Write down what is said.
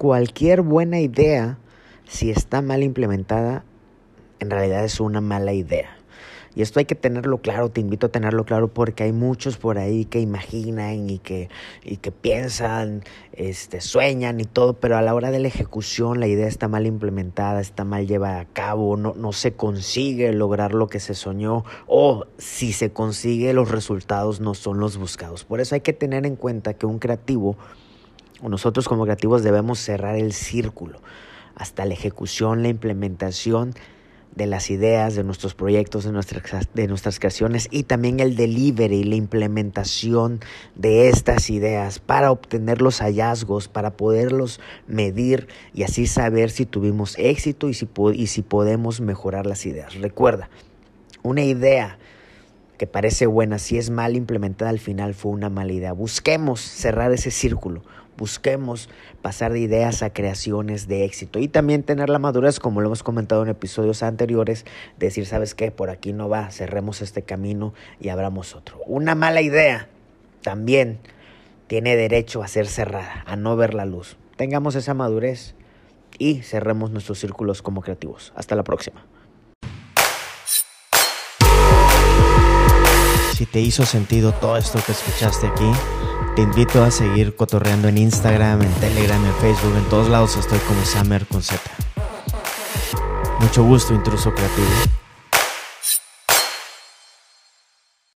cualquier buena idea, si está mal implementada, en realidad es una mala idea. Y esto hay que tenerlo claro, te invito a tenerlo claro porque hay muchos por ahí que imaginan y que, y que piensan, este, sueñan y todo, pero a la hora de la ejecución la idea está mal implementada, está mal llevada a cabo, no, no se consigue lograr lo que se soñó o si se consigue los resultados no son los buscados. Por eso hay que tener en cuenta que un creativo, nosotros como creativos debemos cerrar el círculo hasta la ejecución, la implementación de las ideas, de nuestros proyectos, de nuestras, creaciones y también el delivery, la implementación de estas ideas para obtener los hallazgos, para poderlos medir y así saber si tuvimos éxito y si, y si podemos mejorar las ideas. Recuerda, una idea que parece buena, si es mal implementada al final fue una mala idea. Busquemos cerrar ese círculo, busquemos pasar de ideas a creaciones de éxito y también tener la madurez, como lo hemos comentado en episodios anteriores, decir, ¿sabes qué? Por aquí no va, cerremos este camino y abramos otro. Una mala idea también tiene derecho a ser cerrada, a no ver la luz. Tengamos esa madurez y cerremos nuestros círculos como creativos. Hasta la próxima. Te hizo sentido todo esto que escuchaste aquí, te invito a seguir cotorreando en Instagram, en Telegram, en Facebook, en todos lados estoy como Summer con Z. Mucho gusto, intruso creativo.